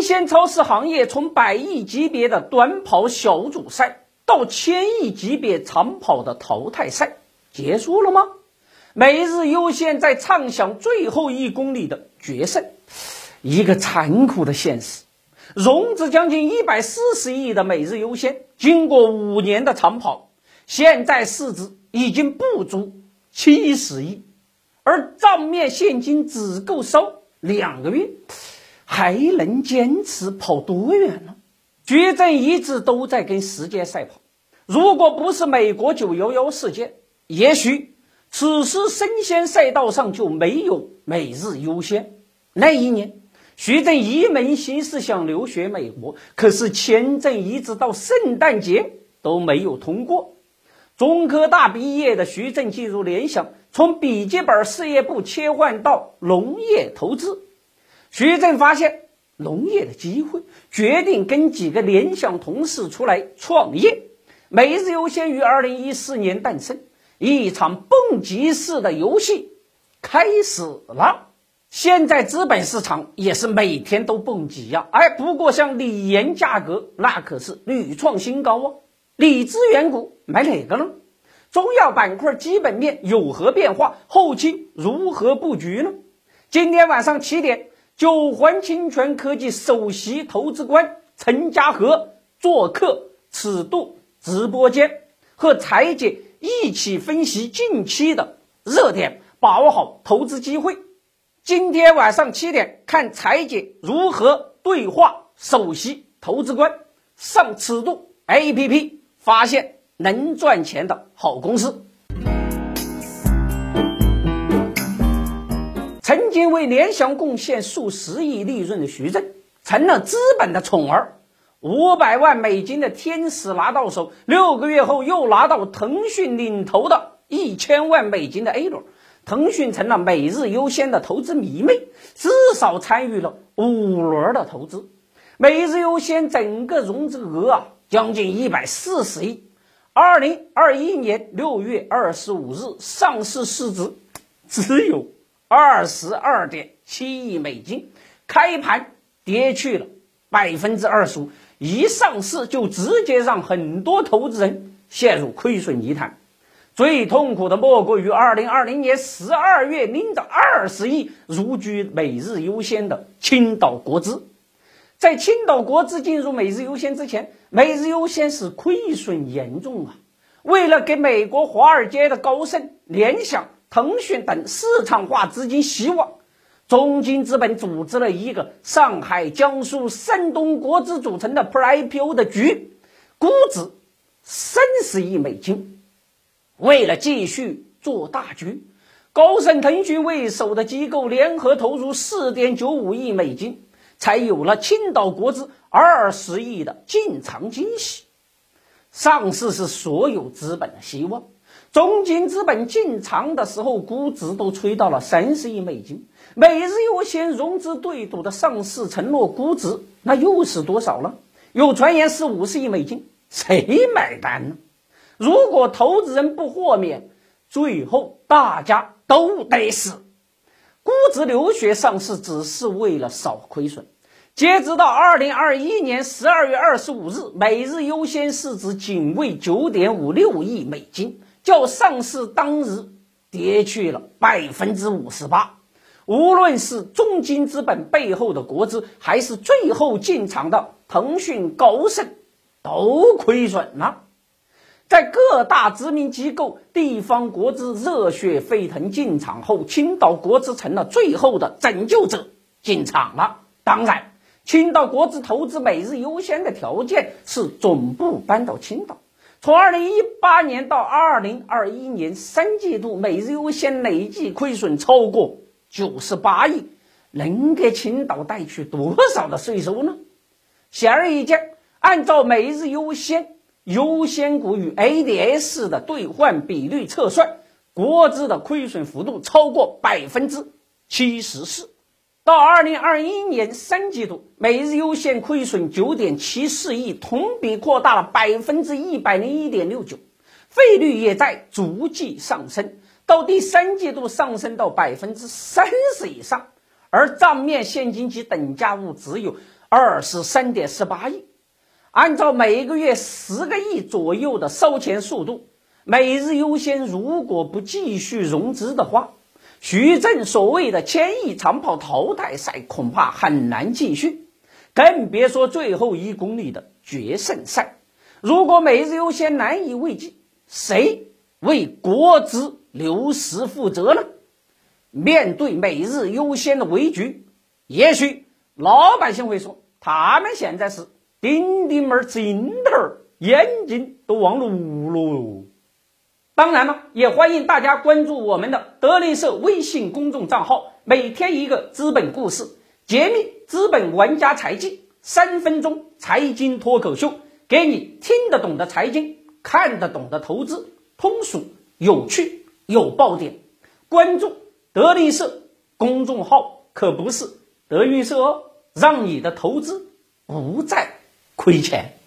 生鲜超市行业从百亿级别的短跑小组赛到千亿级别长跑的淘汰赛结束了吗？每日优先在畅想最后一公里的决胜，一个残酷的现实。融资将近一百四十亿的每日优先，经过五年的长跑，现在市值已经不足七十亿，而账面现金只够烧两个月，还能坚持跑多远呢？矩阵一直都在跟时间赛跑。如果不是美国九幺幺事件，也许此时生鲜赛道上就没有每日优先。那一年。徐峥一门心思想留学美国，可是签证一直到圣诞节都没有通过。中科大毕业的徐峥进入联想，从笔记本事业部切换到农业投资。徐峥发现农业的机会，决定跟几个联想同事出来创业。每日优先于二零一四年诞生，一场蹦极式的游戏开始了。现在资本市场也是每天都蹦极呀，哎，不过像锂盐价格那可是屡创新高哦。锂资源股买哪个呢？中药板块基本面有何变化？后期如何布局呢？今天晚上七点，九环清泉科技首席投资官陈家和做客尺度直播间，和财姐一起分析近期的热点，把握好投资机会。今天晚上七点，看财姐如何对话首席投资官，上尺度 APP 发现能赚钱的好公司。曾经为联想贡献数十亿利润的徐峥，成了资本的宠儿。五百万美金的天使拿到手，六个月后又拿到腾讯领投的一千万美金的 A 轮。腾讯成了每日优先的投资迷妹，至少参与了五轮的投资。每日优先整个融资额啊，将近一百四十亿。二零二一年六月二十五日上市市值只有二十二点七亿美金，开盘跌去了百分之二十五，一上市就直接让很多投资人陷入亏损泥潭。最痛苦的莫过于二零二零年十二月拎着二十亿入局每日优先的青岛国资。在青岛国资进入每日优先之前，每日优先是亏损严重啊！为了给美国华尔街的高盛、联想、腾讯等市场化资金希望，中金资本组织了一个上海、江苏、山东国资组成的 Pre-IPO 的局，估值三十亿美金。为了继续做大局，高盛、腾讯为首的机构联合投入四点九五亿美金，才有了青岛国资二十亿的进场惊喜。上市是所有资本的希望。中金资本进场的时候，估值都吹到了三十亿美金。每日优先融资对赌的上市承诺估值，那又是多少呢？有传言是五十亿美金，谁买单呢？如果投资人不豁免，最后大家都得死。估值流血上市只是为了少亏损。截止到二零二一年十二月二十五日，每日优先市值仅为九点五六亿美金，较上市当日跌去了百分之五十八。无论是中金资本背后的国资，还是最后进场的腾讯、高盛，都亏损了。在各大知名机构、地方国资热血沸腾进场后，青岛国资成了最后的拯救者进场了。当然，青岛国资投资每日优先的条件是总部搬到青岛。从二零一八年到二零二一年三季度，每日优先累计亏损超过九十八亿，能给青岛带去多少的税收呢？显而易见，按照每日优先。优先股与 ADS 的兑换比率测算，国资的亏损幅度超过百分之七十四。到二零二一年三季度，每日优先亏损九点七四亿，同比扩大了百分之一百零一点六九，费率也在逐季上升，到第三季度上升到百分之三十以上，而账面现金及等价物只有二十三点十八亿。按照每个月十个亿左右的烧钱速度，每日优先如果不继续融资的话，徐正所谓的千亿长跑淘汰赛恐怕很难继续，更别说最后一公里的决胜赛。如果每日优先难以为继，谁为国资流失负责呢？面对每日优先的危局，也许老百姓会说，他们现在是丁丁儿镜头，眼睛都忘了捂了。当然了，也欢迎大家关注我们的德林社微信公众账号，每天一个资本故事，揭秘资本玩家财技，三分钟财经脱口秀，给你听得懂的财经，看得懂的投资，通俗有趣有爆点，关注。德林社公众号可不是德云社哦，让你的投资不再亏钱。